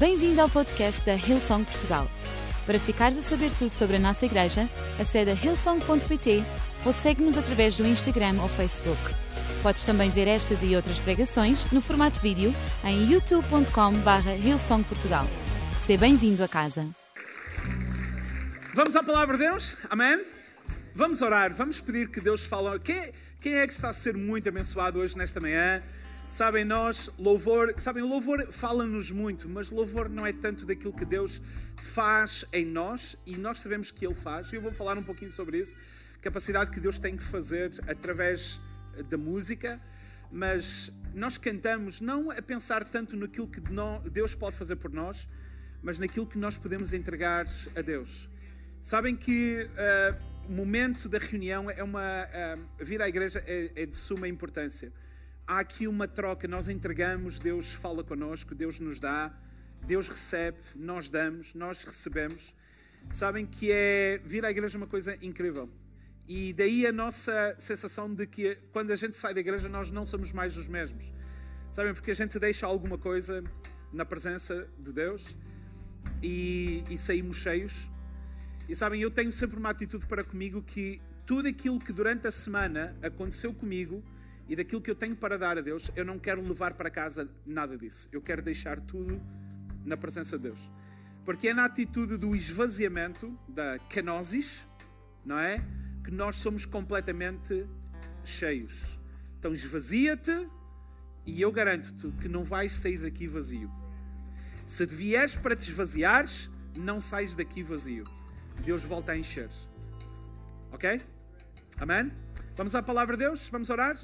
Bem-vindo ao podcast da Hillsong Portugal. Para ficares a saber tudo sobre a nossa igreja, acede a hillsong.pt ou segue-nos através do Instagram ou Facebook. Podes também ver estas e outras pregações no formato vídeo em youtube.com.br hillsongportugal. Seja bem-vindo a casa. Vamos à palavra de Deus? Amém? Vamos orar, vamos pedir que Deus fale. Quem, é que está a ser muito abençoado hoje nesta manhã? Sabem, nós, louvor, sabem, louvor fala-nos muito, mas louvor não é tanto daquilo que Deus faz em nós e nós sabemos que Ele faz. E eu vou falar um pouquinho sobre isso. Capacidade que Deus tem que fazer através da música, mas nós cantamos não a pensar tanto naquilo que Deus pode fazer por nós, mas naquilo que nós podemos entregar a Deus. Sabem que uh, o momento da reunião é uma. Uh, vir à igreja é, é de suma importância há aqui uma troca, nós entregamos, Deus fala connosco, Deus nos dá, Deus recebe, nós damos, nós recebemos. Sabem que é vir à igreja uma coisa incrível. E daí a nossa sensação de que quando a gente sai da igreja nós não somos mais os mesmos. Sabem, porque a gente deixa alguma coisa na presença de Deus e, e saímos cheios. E sabem, eu tenho sempre uma atitude para comigo que tudo aquilo que durante a semana aconteceu comigo, e daquilo que eu tenho para dar a Deus, eu não quero levar para casa nada disso. Eu quero deixar tudo na presença de Deus. Porque é na atitude do esvaziamento, da kenosis, não é? Que nós somos completamente cheios. Então esvazia-te e eu garanto-te que não vais sair daqui vazio. Se vieres para te esvaziares, não sais daqui vazio. Deus volta a encher. Ok? Amém? Vamos à palavra de Deus? Vamos orar?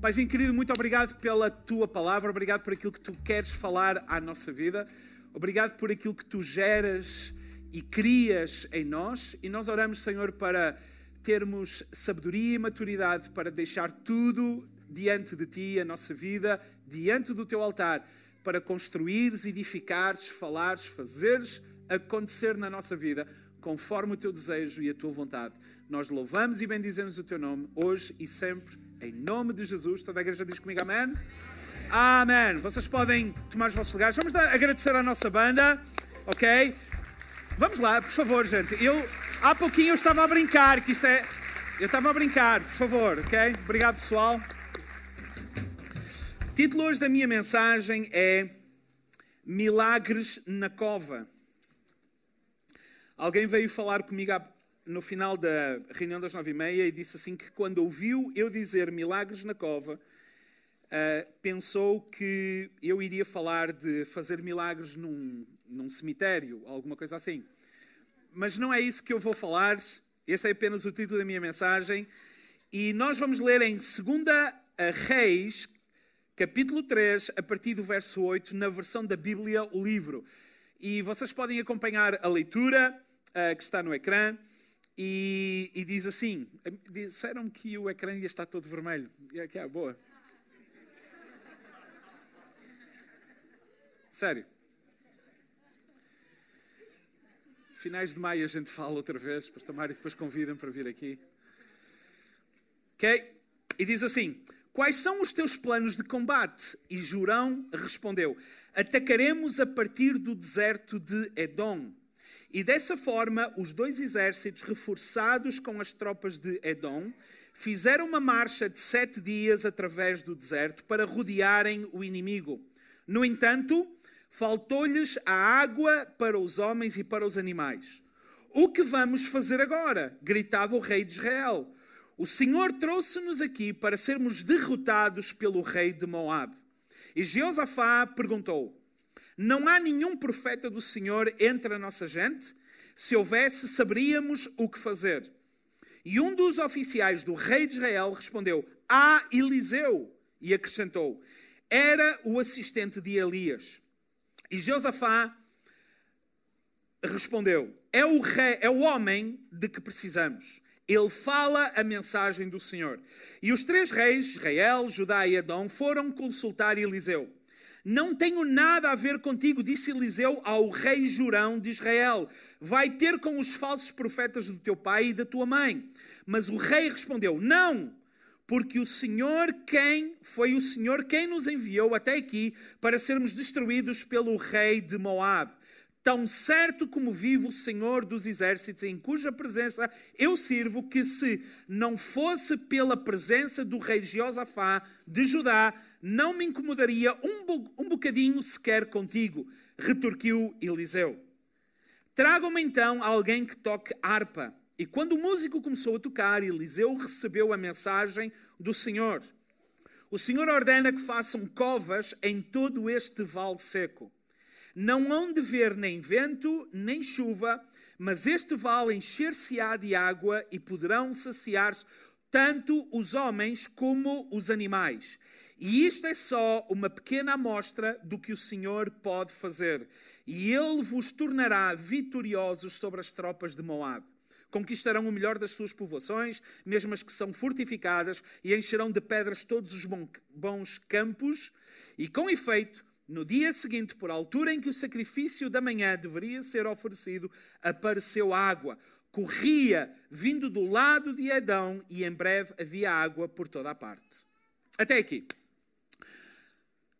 Paizinho querido, muito obrigado pela tua palavra, obrigado por aquilo que tu queres falar à nossa vida, obrigado por aquilo que tu geras e crias em nós. E nós oramos, Senhor, para termos sabedoria e maturidade para deixar tudo diante de ti, a nossa vida, diante do teu altar, para construires, edificares, falares, fazeres acontecer na nossa vida conforme o teu desejo e a tua vontade. Nós louvamos e bendizemos o teu nome hoje e sempre em nome de Jesus, toda a igreja diz comigo amém. Amém. Vocês podem tomar os vossos lugares. Vamos agradecer à nossa banda, ok? Vamos lá, por favor, gente. Eu, há pouquinho eu estava a brincar, que isto é. Eu estava a brincar, por favor, ok? Obrigado, pessoal. Título hoje da minha mensagem é Milagres na Cova. Alguém veio falar comigo há no final da reunião das nove e meia e disse assim que quando ouviu eu dizer milagres na cova, uh, pensou que eu iria falar de fazer milagres num, num cemitério, alguma coisa assim. Mas não é isso que eu vou falar, esse é apenas o título da minha mensagem. E nós vamos ler em 2 Reis, capítulo 3, a partir do verso 8, na versão da Bíblia, o livro. E vocês podem acompanhar a leitura uh, que está no ecrã. E, e diz assim: disseram que o ecrã ia estar todo vermelho. E aqui é boa. Sério. Finais de maio a gente fala outra vez, Pastor Mário depois convidam para vir aqui. Ok? E diz assim: Quais são os teus planos de combate? E Jurão respondeu: Atacaremos a partir do deserto de Edom. E dessa forma, os dois exércitos, reforçados com as tropas de Edom, fizeram uma marcha de sete dias através do deserto para rodearem o inimigo. No entanto, faltou-lhes a água para os homens e para os animais. O que vamos fazer agora? gritava o rei de Israel. O Senhor trouxe-nos aqui para sermos derrotados pelo rei de Moab. E Jeosafá perguntou: não há nenhum profeta do Senhor entre a nossa gente? Se houvesse, saberíamos o que fazer. E um dos oficiais do rei de Israel respondeu: Há Eliseu. E acrescentou: Era o assistente de Elias. E Josafá respondeu: É o rei, é o homem de que precisamos. Ele fala a mensagem do Senhor. E os três reis, Israel, Judá e Adão, foram consultar Eliseu. Não tenho nada a ver contigo, disse Eliseu ao rei Jurão de Israel. Vai ter com os falsos profetas do teu pai e da tua mãe. Mas o rei respondeu: Não, porque o Senhor quem foi o Senhor quem nos enviou até aqui para sermos destruídos pelo rei de Moab. Tão certo como vive o Senhor dos exércitos, em cuja presença eu sirvo, que se não fosse pela presença do rei Josafá de Judá, não me incomodaria um, bo um bocadinho sequer contigo, retorquiu Eliseu. Tragam-me então alguém que toque harpa. E quando o músico começou a tocar, Eliseu recebeu a mensagem do Senhor. O Senhor ordena que façam covas em todo este vale seco. Não hão de ver nem vento, nem chuva, mas este vale encher-se-á de água e poderão saciar-se tanto os homens como os animais. E isto é só uma pequena amostra do que o Senhor pode fazer. E ele vos tornará vitoriosos sobre as tropas de Moab. Conquistarão o melhor das suas povoações, mesmo as que são fortificadas, e encherão de pedras todos os bons campos. E com efeito, no dia seguinte, por altura em que o sacrifício da manhã deveria ser oferecido, apareceu água. Corria vindo do lado de Edão, e em breve havia água por toda a parte. Até aqui.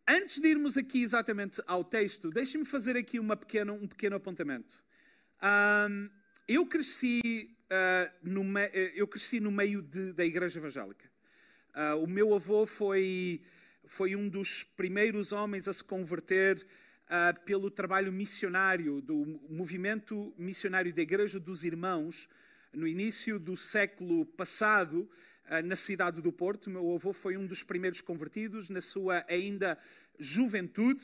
Antes de irmos aqui exatamente ao texto, deixem-me fazer aqui uma pequena, um pequeno apontamento. Um, eu cresci, uh, no, eu cresci no meio de, da igreja evangélica. Uh, o meu avô foi, foi um dos primeiros homens a se converter uh, pelo trabalho missionário, do movimento missionário da Igreja dos Irmãos, no início do século passado, na cidade do Porto. Meu avô foi um dos primeiros convertidos na sua ainda juventude.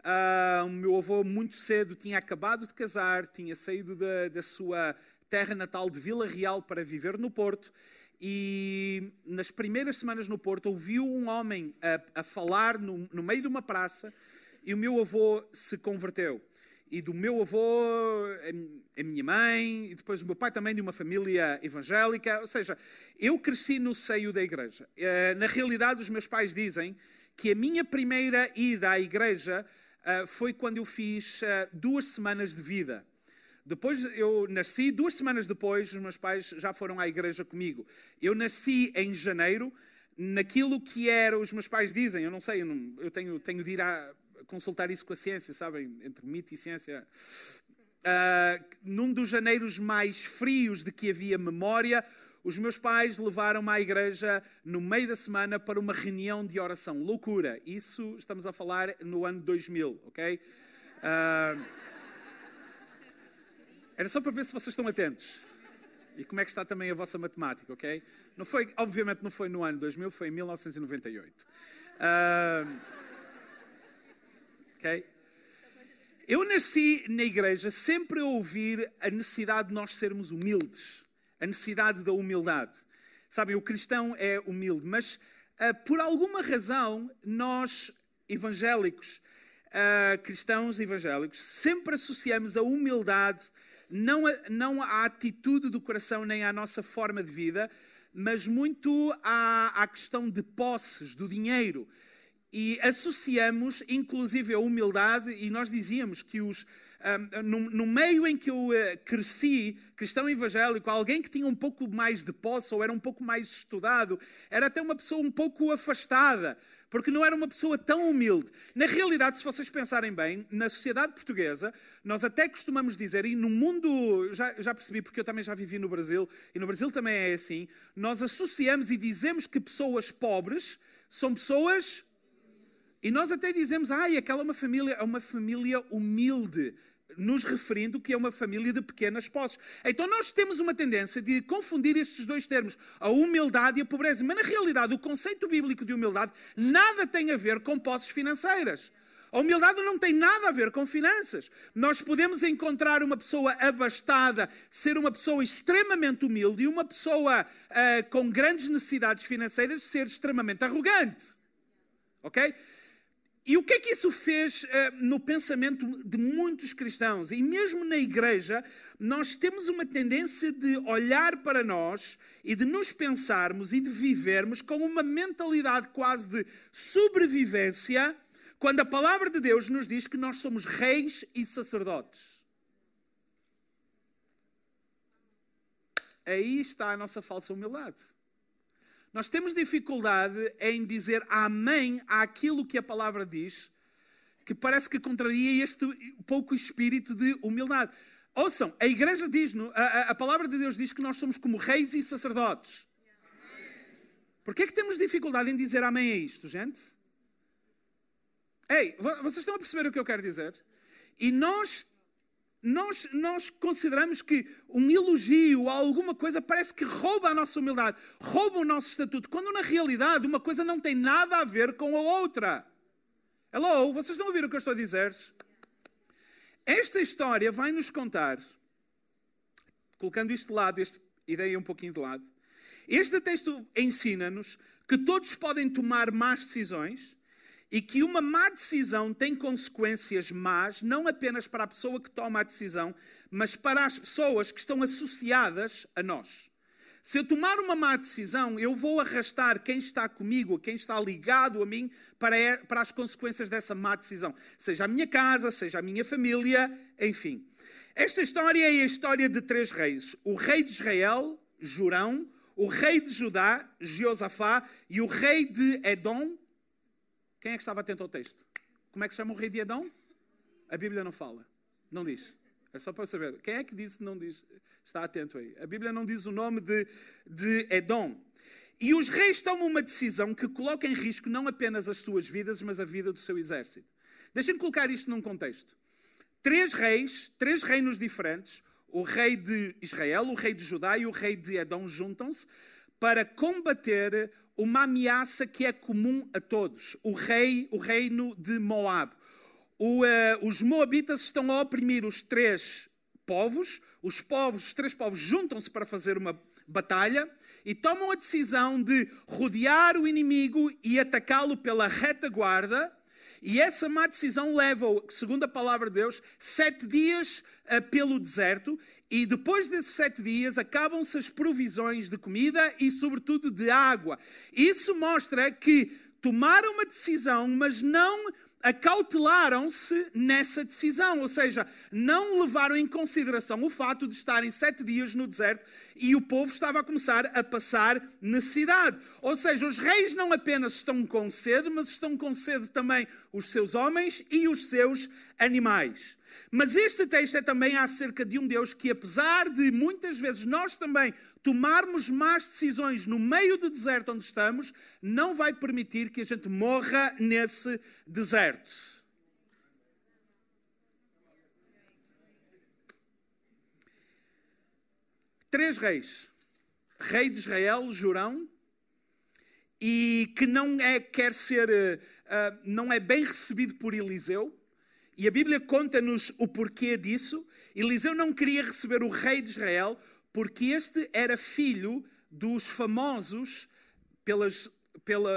Uh, o meu avô, muito cedo, tinha acabado de casar, tinha saído da, da sua terra natal de Vila Real para viver no Porto. E nas primeiras semanas no Porto, ouviu um homem a, a falar no, no meio de uma praça e o meu avô se converteu e do meu avô, a minha mãe, e depois do meu pai também de uma família evangélica. Ou seja, eu cresci no seio da igreja. Eh, na realidade, os meus pais dizem que a minha primeira ida à igreja uh, foi quando eu fiz uh, duas semanas de vida. Depois eu nasci, duas semanas depois, os meus pais já foram à igreja comigo. Eu nasci em janeiro, naquilo que era, os meus pais dizem, eu não sei, eu, não, eu tenho, tenho de ir a consultar isso com a ciência, sabem? Entre mito e ciência. Uh, num dos janeiros mais frios de que havia memória, os meus pais levaram-me à igreja no meio da semana para uma reunião de oração. Loucura. Isso estamos a falar no ano 2000, ok? Uh, era só para ver se vocês estão atentos. E como é que está também a vossa matemática, ok? Não foi, obviamente não foi no ano 2000, foi em 1998. Uh, ok? Eu nasci na igreja sempre a ouvir a necessidade de nós sermos humildes a necessidade da humildade. Sabem, o cristão é humilde, mas uh, por alguma razão nós, evangélicos, uh, cristãos evangélicos, sempre associamos a humildade não a, não à atitude do coração nem à nossa forma de vida, mas muito à, à questão de posses, do dinheiro. E associamos, inclusive, a humildade, e nós dizíamos que os, um, no, no, meio em que eu uh, cresci, cristão evangélico, alguém que tinha um pouco mais de posse ou era um pouco mais estudado, era até uma pessoa um pouco afastada, porque não era uma pessoa tão humilde. Na realidade, se vocês pensarem bem, na sociedade portuguesa, nós até costumamos dizer, e no mundo, já, já percebi porque eu também já vivi no Brasil, e no Brasil também é assim, nós associamos e dizemos que pessoas pobres são pessoas e nós até dizemos, ah, aquela é uma família, é uma família humilde, nos referindo que é uma família de pequenas posses. Então nós temos uma tendência de confundir estes dois termos, a humildade e a pobreza. Mas na realidade, o conceito bíblico de humildade nada tem a ver com posses financeiras. A humildade não tem nada a ver com finanças. Nós podemos encontrar uma pessoa abastada, ser uma pessoa extremamente humilde e uma pessoa uh, com grandes necessidades financeiras ser extremamente arrogante. Ok? E o que é que isso fez uh, no pensamento de muitos cristãos? E mesmo na igreja, nós temos uma tendência de olhar para nós e de nos pensarmos e de vivermos com uma mentalidade quase de sobrevivência, quando a palavra de Deus nos diz que nós somos reis e sacerdotes. Aí está a nossa falsa humildade. Nós temos dificuldade em dizer amém àquilo que a palavra diz, que parece que contraria este pouco espírito de humildade. Ouçam, a igreja diz, a, a, palavra de Deus diz que nós somos como reis e sacerdotes. Por que é que temos dificuldade em dizer amém a isto, gente? Ei, vocês estão a perceber o que eu quero dizer? E nós nós, nós consideramos que um elogio ou alguma coisa parece que rouba a nossa humildade, rouba o nosso estatuto, quando na realidade uma coisa não tem nada a ver com a outra. Hello, vocês estão a ouvir o que eu estou a dizer? Esta história vai nos contar, colocando isto de lado, esta ideia um pouquinho de lado, este texto ensina-nos que todos podem tomar más decisões e que uma má decisão tem consequências más, não apenas para a pessoa que toma a decisão, mas para as pessoas que estão associadas a nós. Se eu tomar uma má decisão, eu vou arrastar quem está comigo, quem está ligado a mim, para, para as consequências dessa má decisão. Seja a minha casa, seja a minha família, enfim. Esta história é a história de três reis: o rei de Israel, Jurão, o rei de Judá, Jeosafá, e o rei de Edom, quem é que estava atento ao texto? Como é que se chama o rei de Edom? A Bíblia não fala, não diz. É só para saber. Quem é que disse não diz? Está atento aí. A Bíblia não diz o nome de, de Edom. E os reis tomam uma decisão que coloca em risco não apenas as suas vidas, mas a vida do seu exército. Deixem-me colocar isto num contexto. Três reis, três reinos diferentes, o rei de Israel, o rei de Judá e o rei de Edom juntam-se para combater uma ameaça que é comum a todos: o rei, o reino de Moab. O, uh, os moabitas estão a oprimir os três povos. Os povos, os três povos juntam-se para fazer uma batalha e tomam a decisão de rodear o inimigo e atacá-lo pela retaguarda. E essa má decisão leva, segundo a palavra de Deus, sete dias uh, pelo deserto e depois desses sete dias acabam-se as provisões de comida e, sobretudo, de água. Isso mostra que tomaram uma decisão, mas não acautelaram-se nessa decisão, ou seja, não levaram em consideração o fato de estarem sete dias no deserto e o povo estava a começar a passar necessidade. Ou seja, os reis não apenas estão com sede, mas estão com sede também os seus homens e os seus animais. Mas este texto é também acerca de um Deus que, apesar de muitas vezes nós também tomarmos más decisões no meio do deserto onde estamos, não vai permitir que a gente morra nesse deserto. Três reis: rei de Israel, Jurão, e que não é quer ser, uh, não é bem recebido por Eliseu e a Bíblia conta-nos o porquê disso. Eliseu não queria receber o rei de Israel porque este era filho dos famosos, pelas, pela,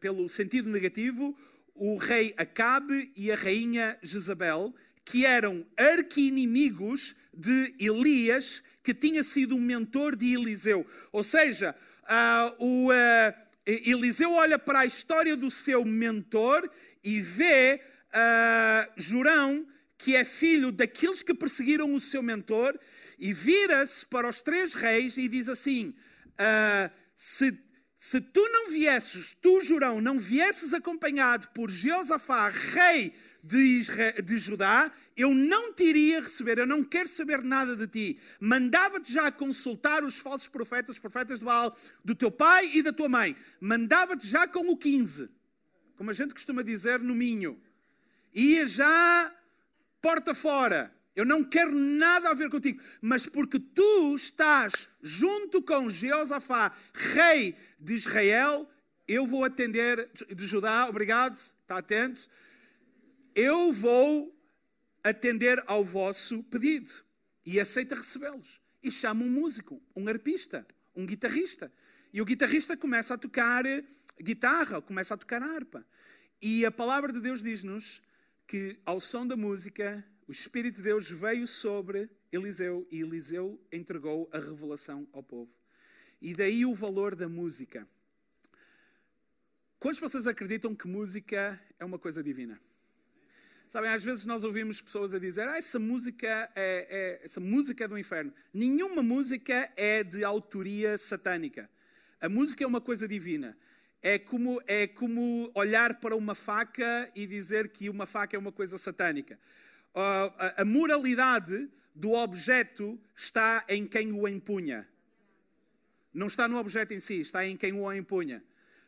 pelo sentido negativo, o rei Acabe e a rainha Jezabel, que eram arqui-inimigos de Elias, que tinha sido um mentor de Eliseu. Ou seja, uh, o, uh, Eliseu olha para a história do seu mentor e vê uh, Jurão, que é filho daqueles que perseguiram o seu mentor, e vira-se para os três reis e diz assim: uh, se, se tu não viesses, tu, Jurão, não viesses acompanhado por Jeosafá, rei de, Israel, de Judá, eu não te iria receber, eu não quero saber nada de ti. Mandava-te já consultar os falsos profetas, os profetas de Baal, do teu pai e da tua mãe. Mandava-te já com o 15, como a gente costuma dizer no Minho ia já porta fora. Eu não quero nada a ver contigo, mas porque tu estás junto com Jeosafá, rei de Israel, eu vou atender, de Judá, obrigado, está atento. Eu vou atender ao vosso pedido e aceita recebê-los. E chama um músico, um arpista, um guitarrista. E o guitarrista começa a tocar guitarra, começa a tocar harpa. E a palavra de Deus diz-nos que, ao som da música, o Espírito de Deus veio sobre Eliseu e Eliseu entregou a revelação ao povo. E daí o valor da música. Quantos de vocês acreditam que música é uma coisa divina? Sabem, às vezes nós ouvimos pessoas a dizer ah, essa música é, é, essa música é do inferno. Nenhuma música é de autoria satânica. A música é uma coisa divina. É como, é como olhar para uma faca e dizer que uma faca é uma coisa satânica. A, a moralidade do objeto está em quem o empunha. Não está no objeto em si, está em quem o empunha.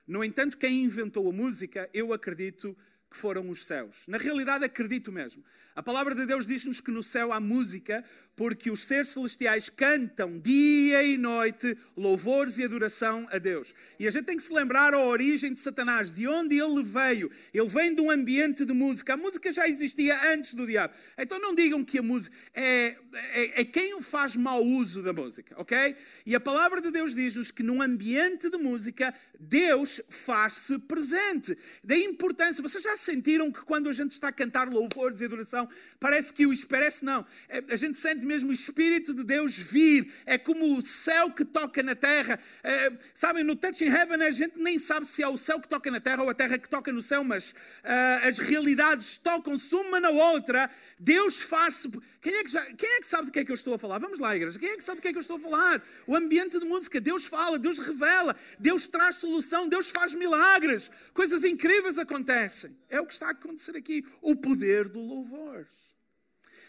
No entanto, quem inventou a música, eu acredito que foram os céus. Na realidade, acredito mesmo. A palavra de Deus diz-nos que no céu há música, porque os seres celestiais cantam dia e noite louvores e adoração a Deus. E a gente tem que se lembrar a origem de Satanás, de onde ele veio. Ele vem de um ambiente de música. A música já existia antes do diabo. Então não digam que a música é, é, é quem faz mau uso da música, ok? E a palavra de Deus diz-nos que num ambiente de música, Deus faz-se presente. Da importância, vocês já sentiram que quando a gente está a cantar louvores e adoração, parece que o parece não. É, a gente sente mesmo o Espírito de Deus vir. É como o céu que toca na terra. É, sabem, no Touching Heaven a gente nem sabe se é o céu que toca na terra ou a terra que toca no céu, mas uh, as realidades tocam-se uma na outra. Deus faz-se. Quem, é que quem é que sabe do que é que eu estou a falar? Vamos lá, igreja. Quem é que sabe do que é que eu estou a falar? O ambiente de música. Deus fala, Deus revela, Deus traz solução, Deus faz milagres. Coisas incríveis acontecem. É o que está a acontecer aqui. O poder do louvor.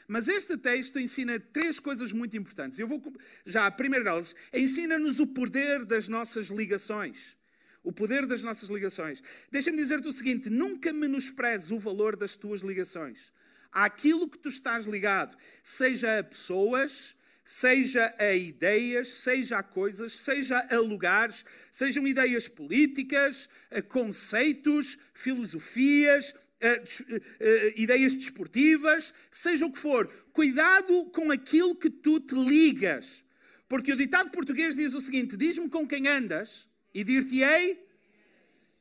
Mas este texto ensina três coisas muito importantes. Eu vou já a primeira delas ensina-nos o poder das nossas ligações. O poder das nossas ligações. Deixa-me dizer-te o seguinte: nunca menosprezes o valor das tuas ligações. Aquilo que tu estás ligado, seja a pessoas, seja a ideias, seja a coisas, seja a lugares, sejam ideias políticas, a conceitos, filosofias, a, a, ideias desportivas, seja o que for. Cuidado com aquilo que tu te ligas. Porque o ditado português diz o seguinte: diz-me com quem andas e dir-te-ei.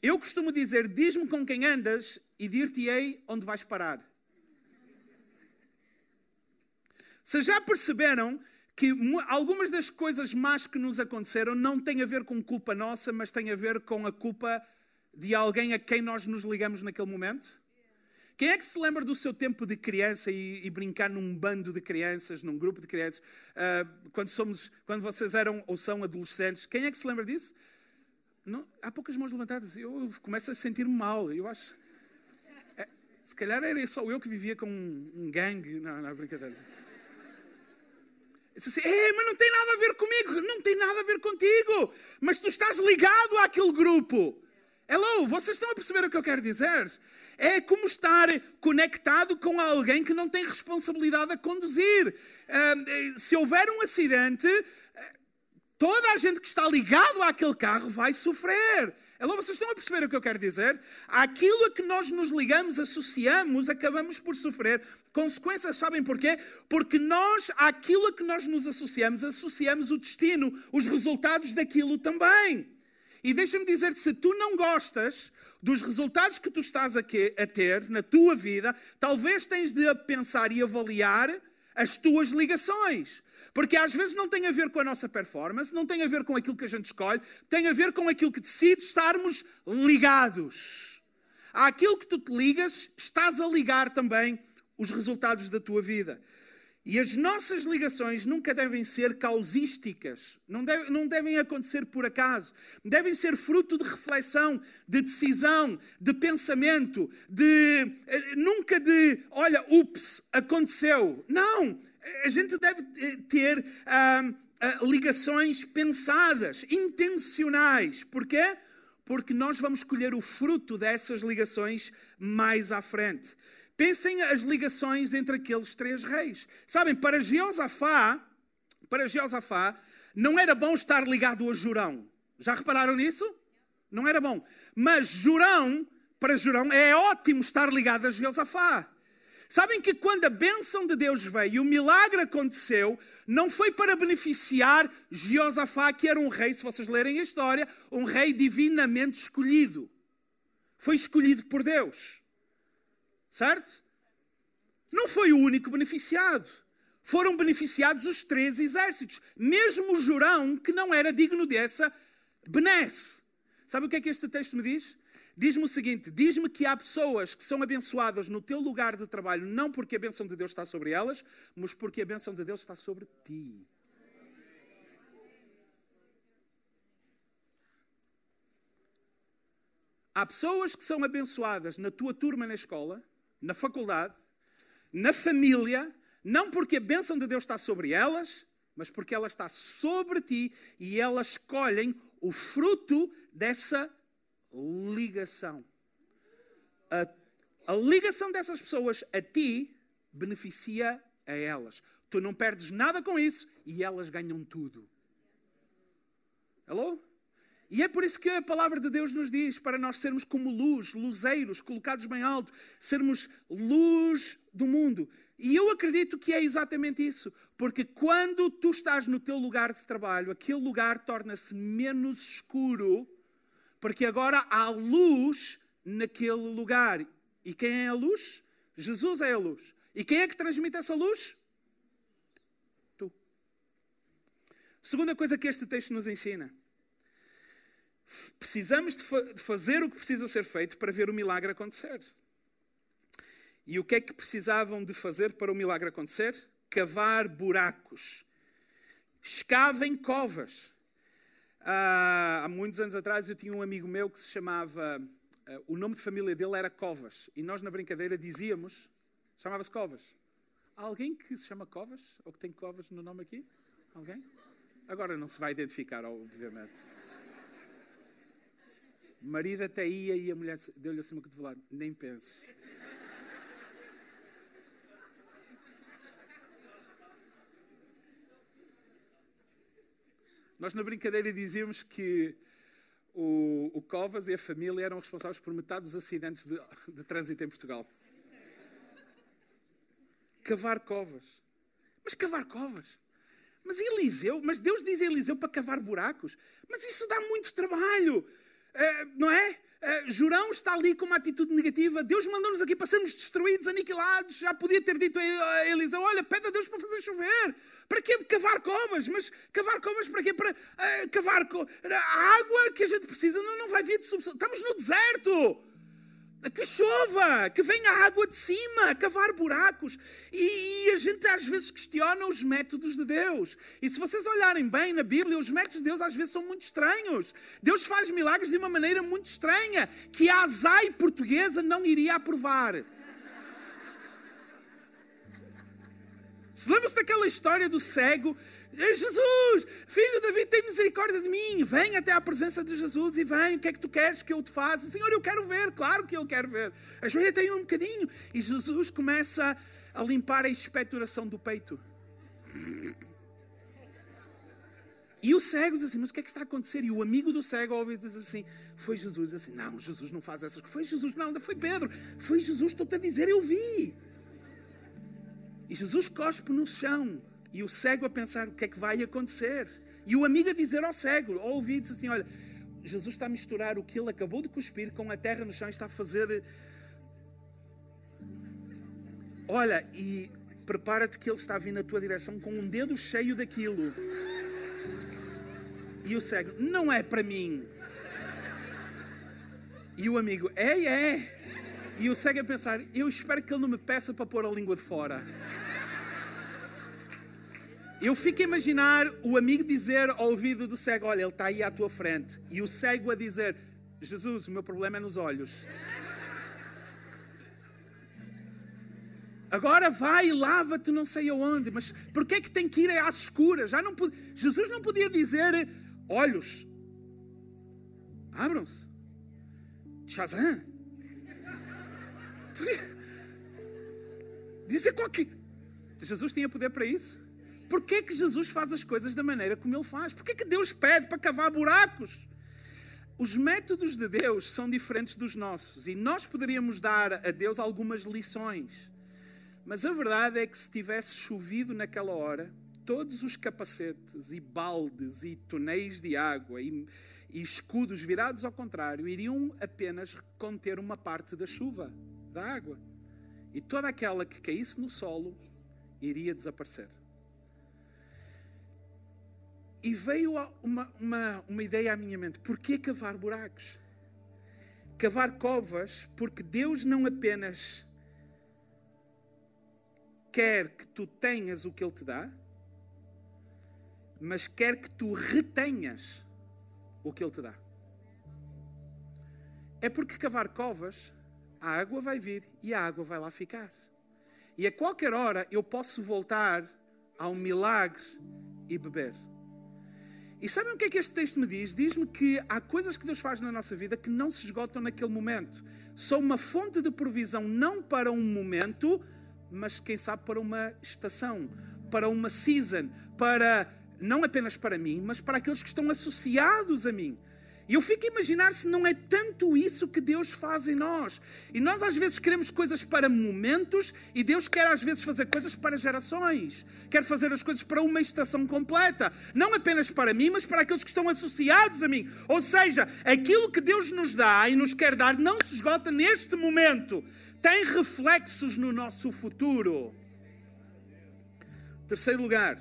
Eu costumo dizer: diz-me com quem andas e dir-te-ei onde vais parar. Se já perceberam que algumas das coisas más que nos aconteceram não têm a ver com culpa nossa, mas têm a ver com a culpa de alguém a quem nós nos ligamos naquele momento? Quem é que se lembra do seu tempo de criança e, e brincar num bando de crianças, num grupo de crianças, uh, quando, somos, quando vocês eram ou são adolescentes? Quem é que se lembra disso? Não, há poucas mãos levantadas. Eu começo a sentir-me mal. Eu acho. É, se calhar era só eu que vivia com um, um gangue. Não, não, brincadeira. Assim, Ei, mas não tem nada a ver comigo, não tem nada a ver contigo, mas tu estás ligado àquele grupo. Hello, vocês estão a perceber o que eu quero dizer? É como estar conectado com alguém que não tem responsabilidade a conduzir. Uh, se houver um acidente, toda a gente que está ligado àquele carro vai sofrer. Alô, vocês estão a perceber o que eu quero dizer? Aquilo a que nós nos ligamos, associamos, acabamos por sofrer consequências. Sabem porquê? Porque nós, àquilo a que nós nos associamos, associamos o destino, os resultados daquilo também. E deixa-me dizer, se tu não gostas dos resultados que tu estás a ter na tua vida, talvez tens de pensar e avaliar as tuas ligações. Porque às vezes não tem a ver com a nossa performance, não tem a ver com aquilo que a gente escolhe, tem a ver com aquilo que decide estarmos ligados. Àquilo que tu te ligas, estás a ligar também os resultados da tua vida. E as nossas ligações nunca devem ser causísticas, não, deve, não, devem acontecer por acaso, devem ser fruto de reflexão, de decisão, de pensamento, de eh, nunca de, olha, ups, aconteceu. Não, a gente deve ter ah, ah, ligações pensadas, intencionais. Porquê? Porque nós vamos colher o fruto dessas ligações mais à frente. Pensem as ligações entre aqueles três reis. Sabem, para Jeosafá, para Jeosafá, não era bom estar ligado a Jurão. Já repararam nisso? Não era bom. Mas Jurão, para Jurão, é ótimo estar ligado a Jeosafá. Sabem que quando a bênção de Deus veio e o milagre aconteceu, não foi para beneficiar Jeosafá, que era um rei, se vocês lerem a história, um rei divinamente escolhido. Foi escolhido por Deus. Certo? Não foi o único beneficiado. Foram beneficiados os três exércitos. Mesmo o Jurão, que não era digno dessa benesse. Sabe o que é que este texto me diz? Diz-me o seguinte: diz-me que há pessoas que são abençoadas no teu lugar de trabalho, não porque a bênção de Deus está sobre elas, mas porque a bênção de Deus está sobre ti. Há pessoas que são abençoadas na tua turma na escola, na faculdade, na família, não porque a bênção de Deus está sobre elas, mas porque ela está sobre ti e elas escolhem o fruto dessa ligação. A, a ligação dessas pessoas a ti beneficia a elas. Tu não perdes nada com isso e elas ganham tudo. Hello? E é por isso que a palavra de Deus nos diz para nós sermos como luz, luzeiros, colocados bem alto, sermos luz do mundo. E eu acredito que é exatamente isso, porque quando tu estás no teu lugar de trabalho, aquele lugar torna-se menos escuro, porque agora há luz naquele lugar. E quem é a luz? Jesus é a luz. E quem é que transmite essa luz? Tu. Segunda coisa que este texto nos ensina precisamos de, fa de fazer o que precisa ser feito para ver o milagre acontecer. E o que é que precisavam de fazer para o milagre acontecer? Cavar buracos. Escavem covas. há muitos anos atrás eu tinha um amigo meu que se chamava. Uh, o nome de família dele era Covas. E nós na brincadeira dizíamos. Chamava-se Covas. Há alguém que se chama Covas? Ou que tem Covas no nome aqui? Alguém? Agora não se vai identificar, obviamente. O marido até ia e a mulher deu-lhe assim uma cotovelada. Nem penso. Nós na brincadeira dizíamos que o, o, Covas e a família eram responsáveis por metade dos acidentes de, de trânsito em Portugal. Cavar covas. Mas cavar covas? Mas Eliseu, mas Deus diz a Eliseu para cavar buracos. Mas isso dá muito trabalho. Eh, não é? Uh, Jurão está ali com uma atitude negativa. Deus mandou-nos aqui para sermos destruídos, aniquilados. Já podia ter dito a Eliseu: Olha, pede a Deus para fazer chover. Para que cavar covas? Mas cavar covas para quê? Para uh, cavar co a água que a gente precisa não, não vai vir de subsolo. Estamos no deserto que chova, que venha água de cima, cavar buracos. E, e, a gente às vezes questiona os métodos de Deus. E se vocês olharem bem na Bíblia, os métodos de Deus às vezes são muito estranhos. Deus faz milagres de uma maneira muito estranha, que a azai portuguesa não iria aprovar. Se lembram-se daquela história do cego Jesus, filho David, tem misericórdia de mim. Vem até à presença de Jesus e vem. O que é que tu queres que eu te faça? Senhor, eu quero ver. Claro que ele quer ver. Ajoelha-te aí um bocadinho. E Jesus começa a limpar a expectoração do peito. E o cego diz assim: Mas o que é que está a acontecer? E o amigo do cego ouve e diz assim: Foi Jesus. Diz assim: Não, Jesus não faz essas coisas. Foi Jesus, não, foi Pedro. Foi Jesus, estou-te a dizer, eu vi. E Jesus cospe no chão. E o cego a pensar o que é que vai acontecer. E o amigo a dizer ao cego, ao ouvir, diz assim: Olha, Jesus está a misturar o que ele acabou de cuspir com a terra no chão e está a fazer. Olha, e prepara-te que ele está vir na tua direção com um dedo cheio daquilo. E o cego, não é para mim. E o amigo, é, é. E o cego a pensar, eu espero que ele não me peça para pôr a língua de fora. Eu fico a imaginar o amigo dizer ao ouvido do cego: Olha, ele está aí à tua frente. E o cego a dizer: Jesus, o meu problema é nos olhos. Agora vai e lava-te não sei aonde. Mas porquê é que tem que ir às escuras? Já não Jesus não podia dizer: Olhos, abram-se. Shazam. Dizer qualquer. Jesus tinha poder para isso? Porquê que Jesus faz as coisas da maneira como ele faz? Porquê que Deus pede para cavar buracos? Os métodos de Deus são diferentes dos nossos e nós poderíamos dar a Deus algumas lições. Mas a verdade é que se tivesse chovido naquela hora, todos os capacetes e baldes e tonéis de água e, e escudos virados ao contrário iriam apenas conter uma parte da chuva, da água. E toda aquela que caísse no solo iria desaparecer. E veio uma, uma, uma ideia à minha mente: porquê cavar buracos? Cavar covas, porque Deus não apenas quer que tu tenhas o que Ele te dá, mas quer que tu retenhas o que Ele te dá. É porque cavar covas, a água vai vir e a água vai lá ficar. E a qualquer hora eu posso voltar ao milagre e beber. E sabem o que é que este texto me diz? Diz-me que há coisas que Deus faz na nossa vida que não se esgotam naquele momento. São uma fonte de provisão não para um momento, mas quem sabe para uma estação, para uma season, para não apenas para mim, mas para aqueles que estão associados a mim. E eu fico a imaginar se não é tanto isso que Deus faz em nós. E nós às vezes queremos coisas para momentos e Deus quer às vezes fazer coisas para gerações. Quer fazer as coisas para uma estação completa. Não apenas para mim, mas para aqueles que estão associados a mim. Ou seja, aquilo que Deus nos dá e nos quer dar não se esgota neste momento. Tem reflexos no nosso futuro. Terceiro lugar,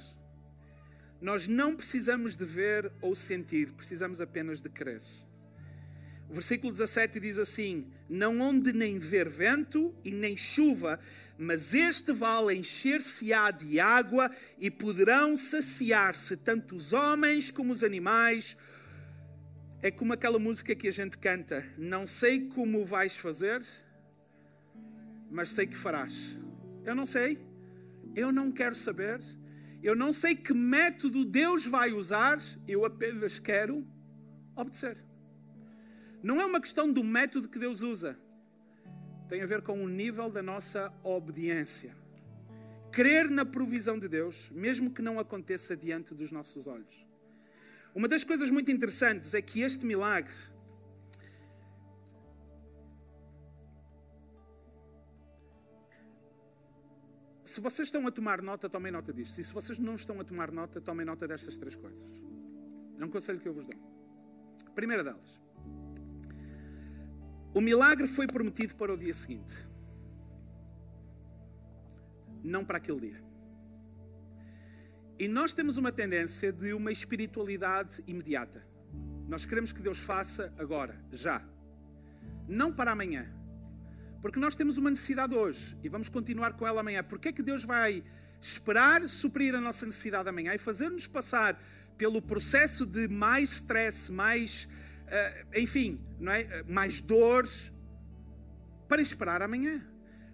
nós não precisamos de ver ou sentir, precisamos apenas de crer. O versículo 17 diz assim: Não onde nem ver vento e nem chuva, mas este vale encher-se-á de água e poderão saciar-se tanto os homens como os animais. É como aquela música que a gente canta: Não sei como vais fazer, mas sei que farás. Eu não sei, eu não quero saber, eu não sei que método Deus vai usar, eu apenas quero obedecer. Não é uma questão do método que Deus usa, tem a ver com o nível da nossa obediência. Crer na provisão de Deus, mesmo que não aconteça diante dos nossos olhos. Uma das coisas muito interessantes é que este milagre se vocês estão a tomar nota, tomem nota disto. E se vocês não estão a tomar nota, tomem nota destas três coisas. É um conselho que eu vos dou. A primeira delas. O milagre foi prometido para o dia seguinte. Não para aquele dia. E nós temos uma tendência de uma espiritualidade imediata. Nós queremos que Deus faça agora, já. Não para amanhã porque nós temos uma necessidade hoje e vamos continuar com ela amanhã. Porque é que Deus vai esperar suprir a nossa necessidade amanhã e fazer-nos passar pelo processo de mais stress, mais, uh, enfim, não é? mais dores, para esperar amanhã?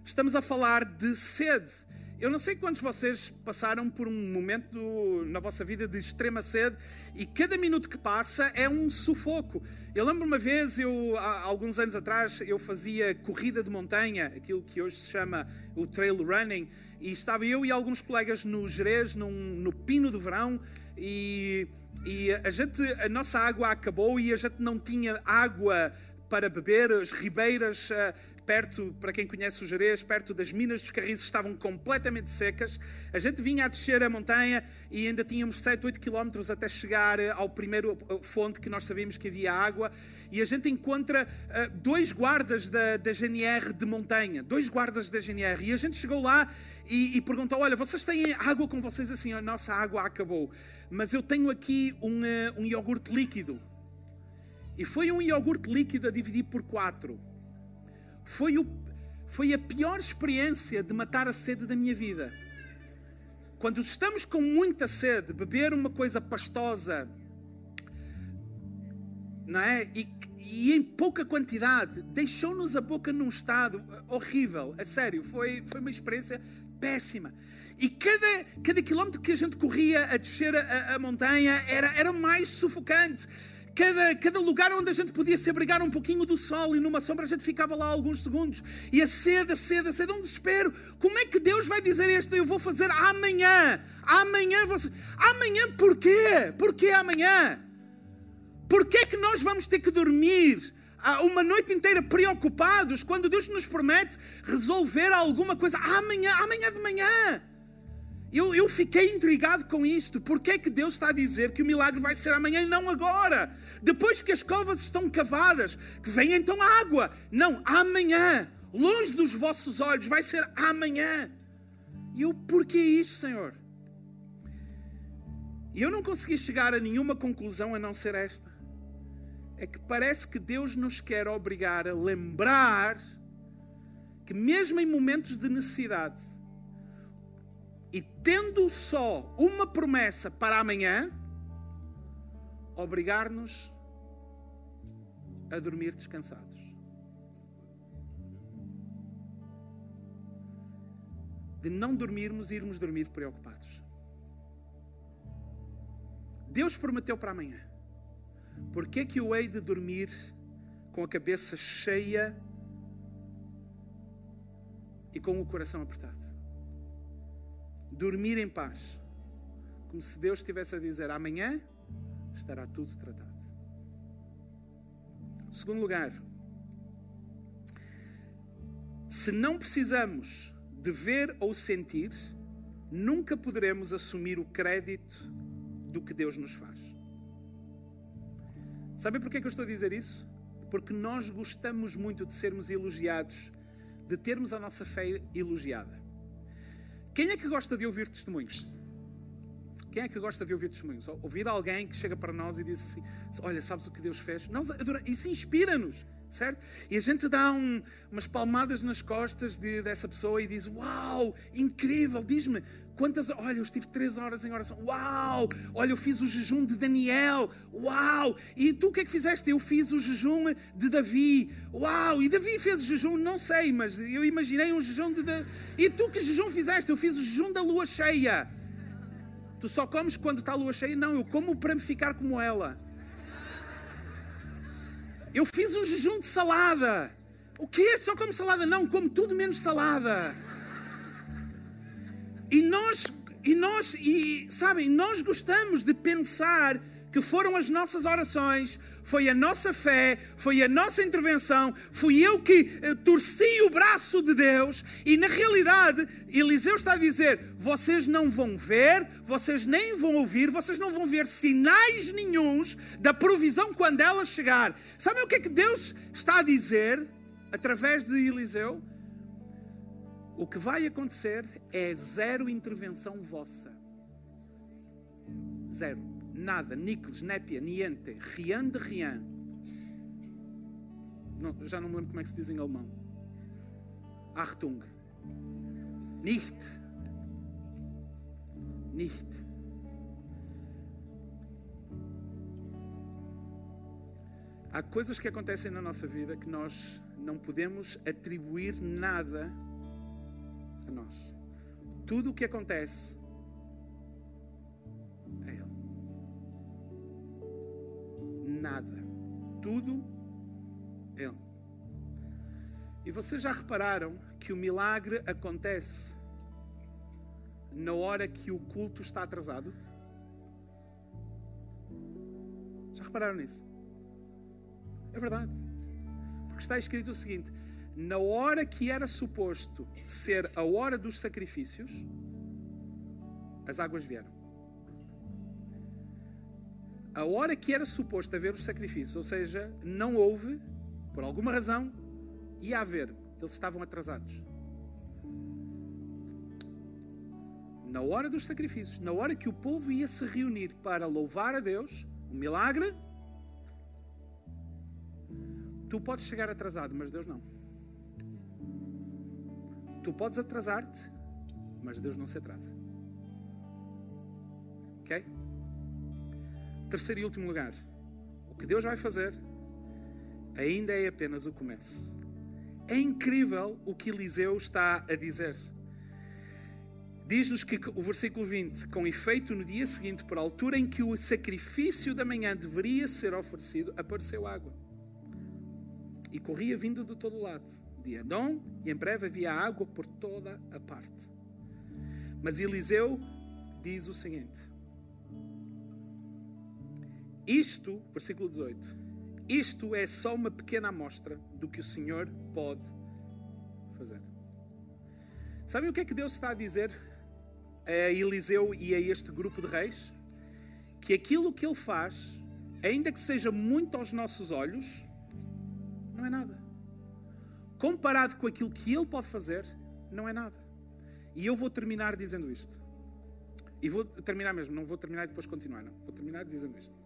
Estamos a falar de sede. Eu não sei quantos de vocês passaram por um momento na vossa vida de extrema sede e cada minuto que passa é um sufoco. Eu lembro uma vez, eu, há alguns anos atrás, eu fazia corrida de montanha, aquilo que hoje se chama o trail running, e estava eu e alguns colegas no Jerez, num, no pino do verão, e, e a, gente, a nossa água acabou e a gente não tinha água para beber, as ribeiras uh, perto, para quem conhece o Jerez, perto das minas dos Carrizes estavam completamente secas. A gente vinha a descer a montanha e ainda tínhamos 7, 8 quilómetros até chegar eh, ao primeiro eh, fonte que nós sabíamos que havia água. E a gente encontra uh, dois guardas da, da GNR de montanha, dois guardas da GNR. E a gente chegou lá e, e perguntou: Olha, vocês têm água com vocês? Assim, a nossa água acabou. Mas eu tenho aqui um, uh, um iogurte líquido. E foi um iogurte líquido a dividir por quatro foi, o, foi a pior experiência de matar a sede da minha vida. Quando estamos com muita sede, beber uma coisa pastosa, não é? E, e em pouca quantidade, deixou-nos a boca num estado horrível. A sério, foi, foi uma experiência péssima. E cada, cada quilómetro que a gente corria a descer a, a montanha era, era mais sufocante cada, cada lugar onde a gente podia se abrigar um pouquinho do sol e numa sombra a gente ficava lá alguns segundos. E a sede, a sede, a sede, um desespero. Como é que Deus vai dizer isto? Eu vou fazer amanhã. Amanhã você. Amanhã porquê? Porquê amanhã? Porquê é que nós vamos ter que dormir uma noite inteira preocupados quando Deus nos promete resolver alguma coisa amanhã, amanhã de manhã? Eu, eu fiquei intrigado com isto. Porque é que Deus está a dizer que o milagre vai ser amanhã e não agora? Depois que as covas estão cavadas, que vem então a água. Não, amanhã. Longe dos vossos olhos, vai ser amanhã. E eu, porquê isto, Senhor? E eu não consegui chegar a nenhuma conclusão a não ser esta. É que parece que Deus nos quer obrigar a lembrar que, mesmo em momentos de necessidade, e tendo só uma promessa para amanhã, obrigar-nos a dormir descansados. De não dormirmos e irmos dormir preocupados. Deus prometeu para amanhã. Por que é que eu hei de dormir com a cabeça cheia e com o coração apertado? Dormir em paz. Como se Deus estivesse a dizer: amanhã estará tudo tratado. Segundo lugar, se não precisamos de ver ou sentir, nunca poderemos assumir o crédito do que Deus nos faz. Sabem porquê que eu estou a dizer isso? Porque nós gostamos muito de sermos elogiados, de termos a nossa fé elogiada. Quem é que gosta de ouvir testemunhos? Quem é que gosta de ouvir testemunhos? Ouvir alguém que chega para nós e diz assim: Olha, sabes o que Deus fez? Não, isso inspira-nos certo? E a gente dá um, umas palmadas nas costas de, dessa pessoa e diz: Uau, incrível, diz-me quantas. Olha, eu estive três horas em oração. Uau, olha, eu fiz o jejum de Daniel. Uau, e tu o que é que fizeste? Eu fiz o jejum de Davi. Uau, e Davi fez o jejum, não sei, mas eu imaginei um jejum de. E tu que jejum fizeste? Eu fiz o jejum da lua cheia. Tu só comes quando está a lua cheia? Não, eu como para me ficar como ela. Eu fiz um jejum de salada. O quê? Só como salada? Não, como tudo menos salada. E nós, e nós, e sabem, nós gostamos de pensar que foram as nossas orações, foi a nossa fé, foi a nossa intervenção, fui eu que eh, torci o braço de Deus e na realidade Eliseu está a dizer: vocês não vão ver, vocês nem vão ouvir, vocês não vão ver sinais nenhums da provisão quando ela chegar. Sabem o que é que Deus está a dizer através de Eliseu? O que vai acontecer é zero intervenção vossa. Zero nada, níqueles, népia, niente, rian de rian. Não, já não me lembro como é que se diz em alemão. Achtung. Nicht. Nicht. Há coisas que acontecem na nossa vida que nós não podemos atribuir nada a nós. Tudo o que acontece Tudo Ele. E vocês já repararam que o milagre acontece na hora que o culto está atrasado? Já repararam nisso? É verdade. Porque está escrito o seguinte: na hora que era suposto ser a hora dos sacrifícios, as águas vieram a hora que era suposto haver os sacrifícios, ou seja, não houve, por alguma razão, ia haver, eles estavam atrasados. Na hora dos sacrifícios, na hora que o povo ia se reunir para louvar a Deus, o milagre, tu podes chegar atrasado, mas Deus não. Tu podes atrasar-te, mas Deus não se atrasa. Ok? Terceiro e último lugar, o que Deus vai fazer ainda é apenas o começo. É incrível o que Eliseu está a dizer. Diz-nos que o versículo 20: Com efeito, no dia seguinte, por altura em que o sacrifício da manhã deveria ser oferecido, apareceu água. E corria vindo de todo lado, de Adão, e em breve havia água por toda a parte. Mas Eliseu diz o seguinte: isto, versículo 18, isto é só uma pequena amostra do que o Senhor pode fazer. Sabem o que é que Deus está a dizer a Eliseu e a este grupo de reis? Que aquilo que ele faz, ainda que seja muito aos nossos olhos, não é nada. Comparado com aquilo que ele pode fazer, não é nada. E eu vou terminar dizendo isto. E vou terminar mesmo, não vou terminar e depois continuar, não. Vou terminar dizendo isto.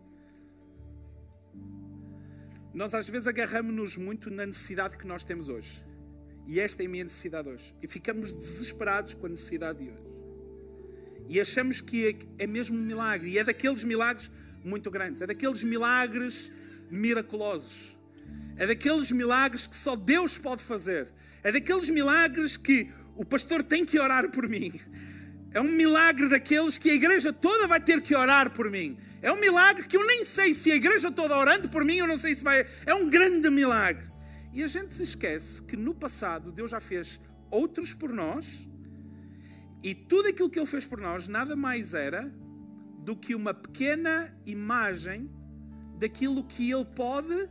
Nós às vezes agarramos-nos muito na necessidade que nós temos hoje. E esta é a minha necessidade hoje. E ficamos desesperados com a necessidade de hoje. E achamos que é, é mesmo um milagre. E é daqueles milagres muito grandes. É daqueles milagres miraculosos. É daqueles milagres que só Deus pode fazer. É daqueles milagres que o pastor tem que orar por mim. É um milagre daqueles que a igreja toda vai ter que orar por mim. É um milagre que eu nem sei se a igreja toda orando por mim, eu não sei se vai. É um grande milagre. E a gente se esquece que no passado Deus já fez outros por nós e tudo aquilo que Ele fez por nós nada mais era do que uma pequena imagem daquilo que Ele pode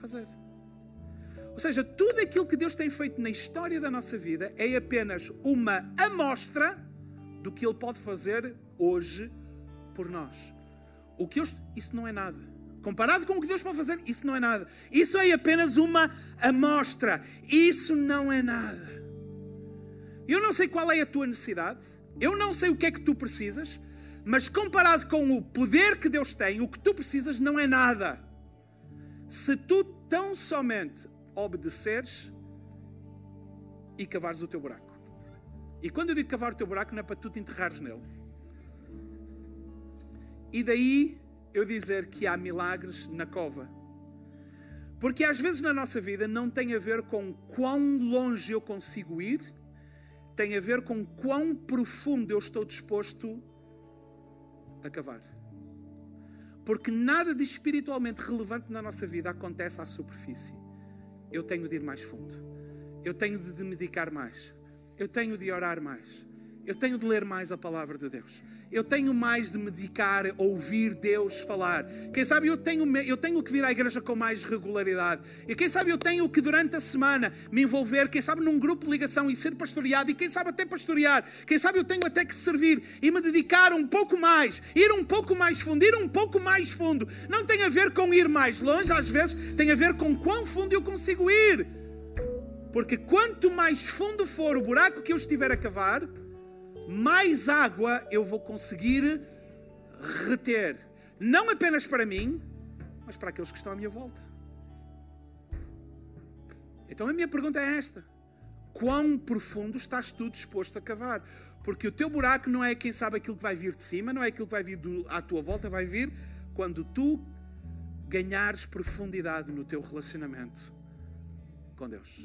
fazer. Ou seja, tudo aquilo que Deus tem feito na história da nossa vida é apenas uma amostra do que Ele pode fazer hoje por nós. O que eu, isso não é nada. Comparado com o que Deus pode fazer, isso não é nada. Isso é apenas uma amostra. Isso não é nada. Eu não sei qual é a tua necessidade. Eu não sei o que é que tu precisas. Mas comparado com o poder que Deus tem, o que tu precisas não é nada. Se tu tão somente obedeceres e cavares o teu buraco. E quando eu digo cavar o teu buraco, não é para tu te enterrares nele. E daí eu dizer que há milagres na cova. Porque às vezes na nossa vida não tem a ver com quão longe eu consigo ir, tem a ver com quão profundo eu estou disposto a cavar. Porque nada de espiritualmente relevante na nossa vida acontece à superfície. Eu tenho de ir mais fundo. Eu tenho de me dedicar mais. Eu tenho de orar mais. Eu tenho de ler mais a palavra de Deus. Eu tenho mais de me dedicar a ouvir Deus falar. Quem sabe eu tenho, eu tenho que vir à igreja com mais regularidade. E quem sabe eu tenho que durante a semana me envolver, quem sabe num grupo de ligação e ser pastoreado, e quem sabe até pastorear. Quem sabe eu tenho até que servir e me dedicar um pouco mais, ir um pouco mais fundo, ir um pouco mais fundo. Não tem a ver com ir mais longe, às vezes tem a ver com quão fundo eu consigo ir. Porque quanto mais fundo for o buraco que eu estiver a cavar, mais água eu vou conseguir reter. Não apenas para mim, mas para aqueles que estão à minha volta. Então a minha pergunta é esta: quão profundo estás tu disposto a cavar? Porque o teu buraco não é quem sabe aquilo que vai vir de cima, não é aquilo que vai vir do, à tua volta, vai vir quando tu ganhares profundidade no teu relacionamento com Deus.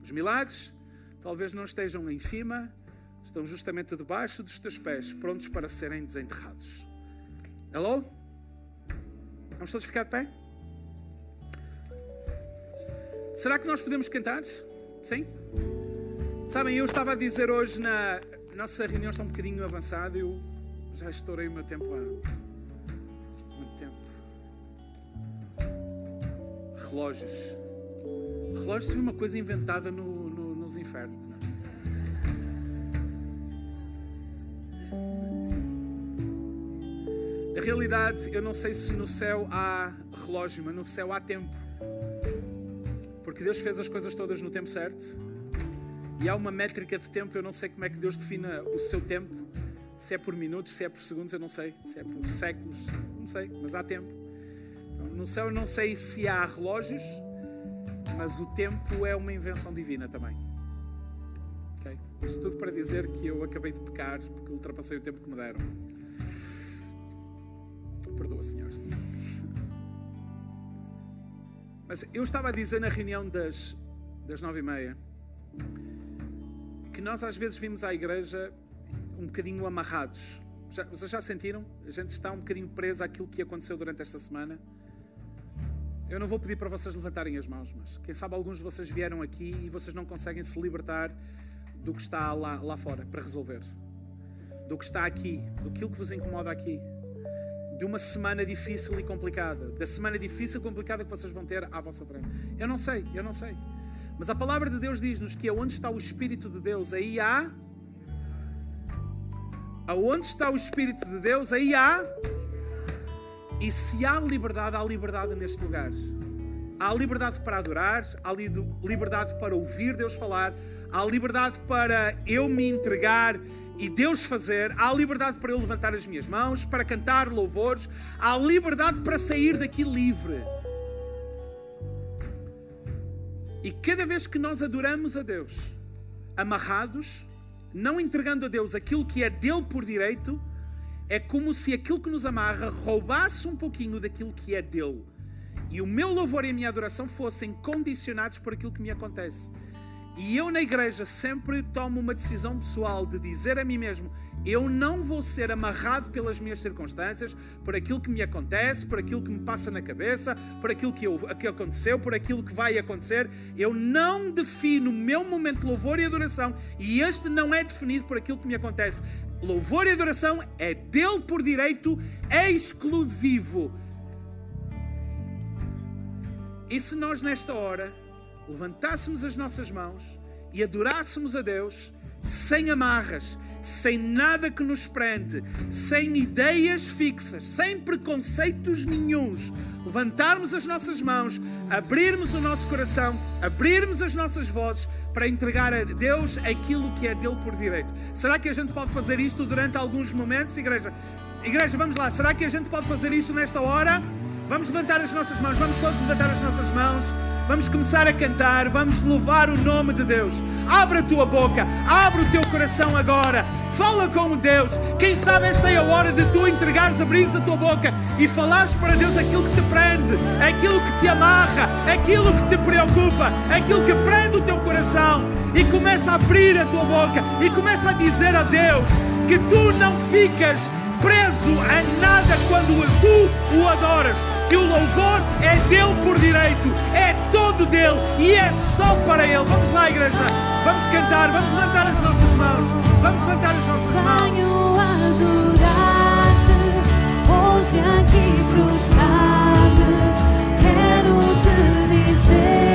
Os milagres talvez não estejam em cima, estão justamente debaixo dos teus pés, prontos para serem desenterrados. Hello? Vamos todos ficar de pé? Será que nós podemos cantar? Sim? Sabem, eu estava a dizer hoje na nossa reunião está um bocadinho avançada, eu já estourei o meu tempo há muito tempo. Relógios. Relógios foi uma coisa inventada no, no, nos infernos. A realidade, eu não sei se no céu há relógio, mas no céu há tempo. Porque Deus fez as coisas todas no tempo certo. E há uma métrica de tempo, eu não sei como é que Deus defina o seu tempo. Se é por minutos, se é por segundos, eu não sei. Se é por séculos, não sei, mas há tempo. Então, no céu eu não sei se há relógios, mas o tempo é uma invenção divina também. Isso tudo para dizer que eu acabei de pecar porque ultrapassei o tempo que me deram. Perdoa, Senhor. Mas eu estava a dizer na reunião das, das nove e meia que nós às vezes vimos à igreja um bocadinho amarrados. Já, vocês já sentiram? A gente está um bocadinho preso àquilo que aconteceu durante esta semana. Eu não vou pedir para vocês levantarem as mãos, mas quem sabe alguns de vocês vieram aqui e vocês não conseguem se libertar do que está lá, lá fora para resolver. Do que está aqui, do que vos incomoda aqui de uma semana difícil e complicada, da semana difícil e complicada que vocês vão ter à vossa frente. Eu não sei, eu não sei. Mas a palavra de Deus diz-nos que aonde está o Espírito de Deus, aí há. Aonde está o Espírito de Deus, aí há. E se há liberdade, há liberdade neste lugar. Há liberdade para adorar, há liberdade para ouvir Deus falar, há liberdade para eu me entregar e Deus fazer, há liberdade para eu levantar as minhas mãos, para cantar louvores, há liberdade para sair daqui livre. E cada vez que nós adoramos a Deus, amarrados, não entregando a Deus aquilo que é dele por direito, é como se aquilo que nos amarra roubasse um pouquinho daquilo que é dele. E o meu louvor e a minha adoração fossem condicionados por aquilo que me acontece. E eu na igreja sempre tomo uma decisão pessoal de dizer a mim mesmo: eu não vou ser amarrado pelas minhas circunstâncias, por aquilo que me acontece, por aquilo que me passa na cabeça, por aquilo que, eu, que aconteceu, por aquilo que vai acontecer. Eu não defino o meu momento de louvor e adoração, e este não é definido por aquilo que me acontece. Louvor e adoração é dele por direito exclusivo. E se nós, nesta hora, levantássemos as nossas mãos e adorássemos a Deus sem amarras, sem nada que nos prende, sem ideias fixas, sem preconceitos nenhuns, levantarmos as nossas mãos, abrirmos o nosso coração, abrirmos as nossas vozes para entregar a Deus aquilo que é dele por direito. Será que a gente pode fazer isto durante alguns momentos, igreja? Igreja, vamos lá, será que a gente pode fazer isto nesta hora? Vamos levantar as nossas mãos, vamos todos levantar as nossas mãos. Vamos começar a cantar, vamos louvar o nome de Deus. Abre a tua boca, abre o teu coração agora. Fala com Deus. Quem sabe esta é a hora de tu entregares, abrires a tua boca e falares para Deus aquilo que te prende, aquilo que te amarra, aquilo que te preocupa, aquilo que prende o teu coração. E começa a abrir a tua boca e começa a dizer a Deus que tu não ficas preso a nada quando tu o adoras que o louvor é dele por direito, é todo dele e é só para ele. Vamos lá, igreja, vamos cantar, vamos levantar as nossas mãos, vamos levantar as nossas mãos. Hoje aqui prostrar-me, quero te dizer.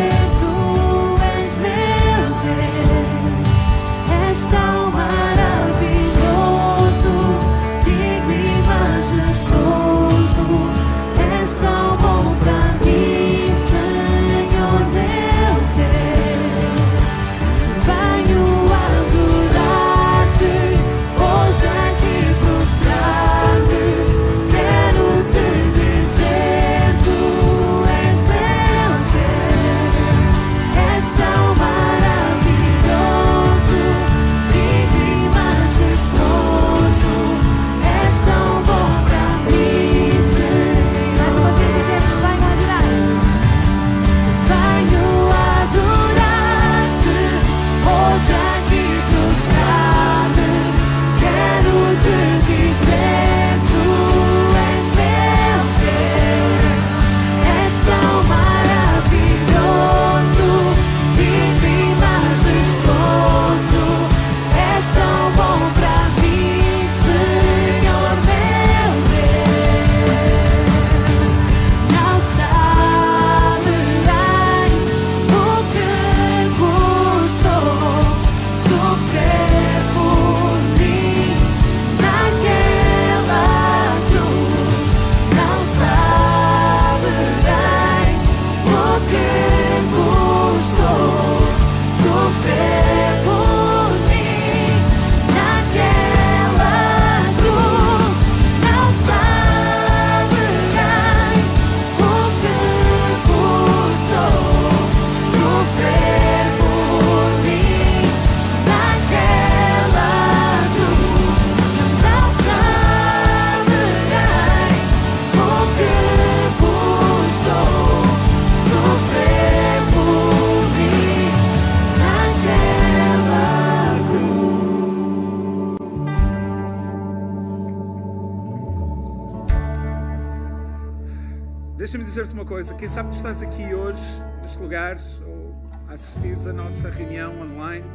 Quem sabe tu estás aqui hoje, neste lugar, ou a assistires a nossa reunião online.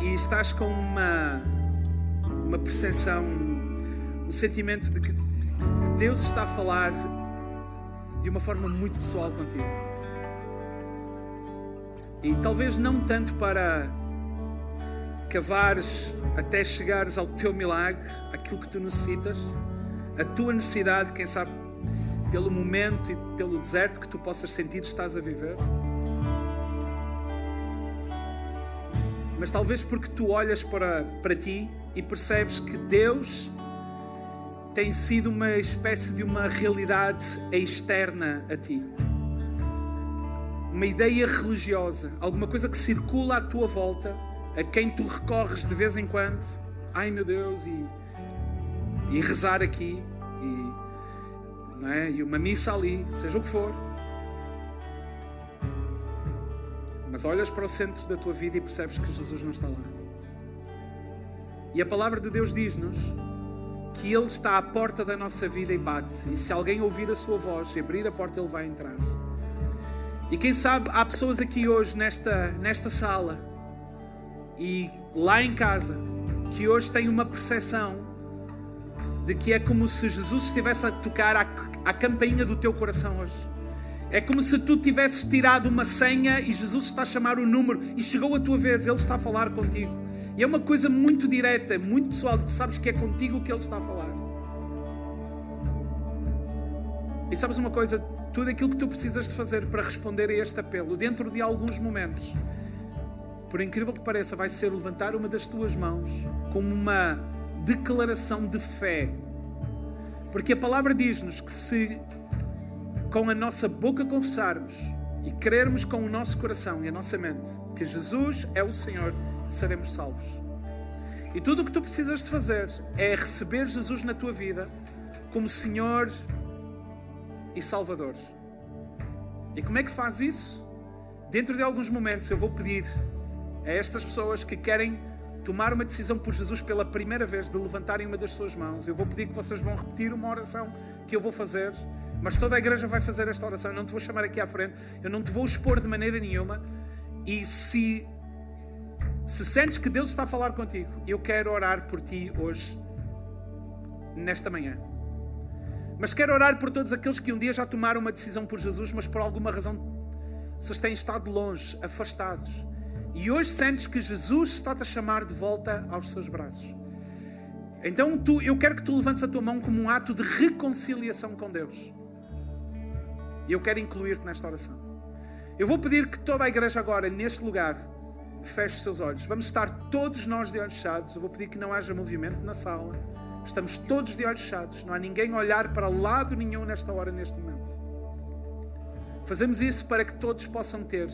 E estás com uma, uma percepção, um sentimento de que Deus está a falar de uma forma muito pessoal contigo. E talvez não tanto para cavares até chegares ao teu milagre, aquilo que tu necessitas, a tua necessidade, quem sabe, pelo momento e pelo deserto que tu possas sentir estás a viver. Mas talvez porque tu olhas para, para ti e percebes que Deus tem sido uma espécie de uma realidade externa a ti. Uma ideia religiosa, alguma coisa que circula à tua volta, a quem tu recorres de vez em quando. Ai meu Deus, e, e rezar aqui, e não é? e uma missa ali, seja o que for. Mas olhas para o centro da tua vida e percebes que Jesus não está lá. E a palavra de Deus diz-nos que Ele está à porta da nossa vida e bate. E se alguém ouvir a sua voz e abrir a porta, Ele vai entrar. E quem sabe há pessoas aqui hoje nesta, nesta sala e lá em casa que hoje têm uma percepção de que é como se Jesus estivesse a tocar à, à campainha do teu coração hoje. É como se tu tivesses tirado uma senha e Jesus está a chamar o número e chegou a tua vez, Ele está a falar contigo. E é uma coisa muito direta, muito pessoal, tu sabes que é contigo que Ele está a falar. E sabes uma coisa? Tudo aquilo que tu precisas de fazer para responder a este apelo, dentro de alguns momentos, por incrível que pareça, vai ser levantar uma das tuas mãos como uma declaração de fé. Porque a palavra diz-nos que se com a nossa boca confessarmos e crermos com o nosso coração e a nossa mente que Jesus é o Senhor, seremos salvos. E tudo o que tu precisas de fazer é receber Jesus na tua vida como Senhor e Salvador. E como é que faz isso? Dentro de alguns momentos eu vou pedir a estas pessoas que querem tomar uma decisão por Jesus pela primeira vez, de levantarem uma das suas mãos. Eu vou pedir que vocês vão repetir uma oração que eu vou fazer, mas toda a igreja vai fazer esta oração. Eu não te vou chamar aqui à frente, eu não te vou expor de maneira nenhuma. E se, se sentes que Deus está a falar contigo, eu quero orar por ti hoje, nesta manhã. Mas quero orar por todos aqueles que um dia já tomaram uma decisão por Jesus, mas por alguma razão vocês têm estado longe, afastados. E hoje sentes que Jesus está-te a chamar de volta aos seus braços. Então tu, eu quero que tu levantes a tua mão como um ato de reconciliação com Deus. E eu quero incluir-te nesta oração. Eu vou pedir que toda a igreja agora, neste lugar, feche os seus olhos. Vamos estar todos nós de olhos fechados. Eu vou pedir que não haja movimento na sala. Estamos todos de olhos fechados. Não há ninguém a olhar para lado nenhum nesta hora, neste momento. Fazemos isso para que todos possam ter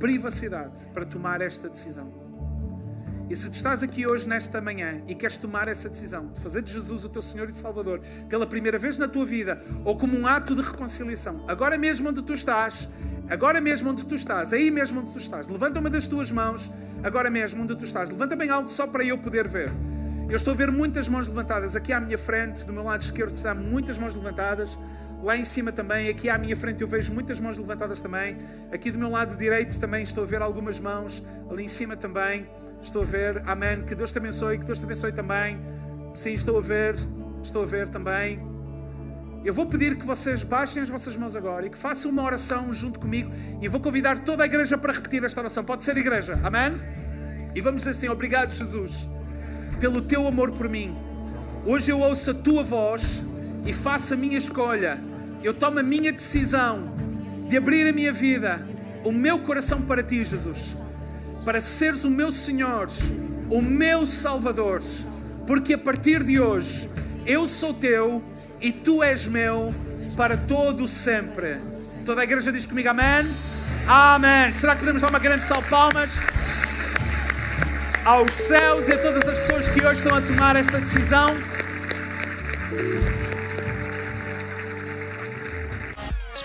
privacidade para tomar esta decisão. E se tu estás aqui hoje, nesta manhã, e queres tomar essa decisão de fazer de Jesus o teu Senhor e Salvador pela primeira vez na tua vida, ou como um ato de reconciliação, agora mesmo onde tu estás, agora mesmo onde tu estás, aí mesmo onde tu estás, levanta uma das tuas mãos, agora mesmo onde tu estás, levanta bem alto só para eu poder ver. Eu estou a ver muitas mãos levantadas. Aqui à minha frente, do meu lado esquerdo, está muitas mãos levantadas. Lá em cima também, aqui à minha frente eu vejo muitas mãos levantadas também. Aqui do meu lado direito também estou a ver algumas mãos. Ali em cima também estou a ver. Amém. Que Deus te abençoe, que Deus te abençoe também. Sim, estou a ver, estou a ver também. Eu vou pedir que vocês baixem as vossas mãos agora e que façam uma oração junto comigo. E vou convidar toda a igreja para repetir esta oração. Pode ser igreja. Amém? E vamos dizer assim: Obrigado, Jesus, pelo teu amor por mim. Hoje eu ouço a tua voz e faço a minha escolha. Eu tomo a minha decisão de abrir a minha vida, o meu coração para ti, Jesus. Para seres o meu Senhor, o meu Salvador. Porque a partir de hoje eu sou teu e tu és meu para todo sempre. Toda a igreja diz comigo amém. Amém. Será que podemos dar uma grande salva de palmas? aos céus e a todas as pessoas que hoje estão a tomar esta decisão.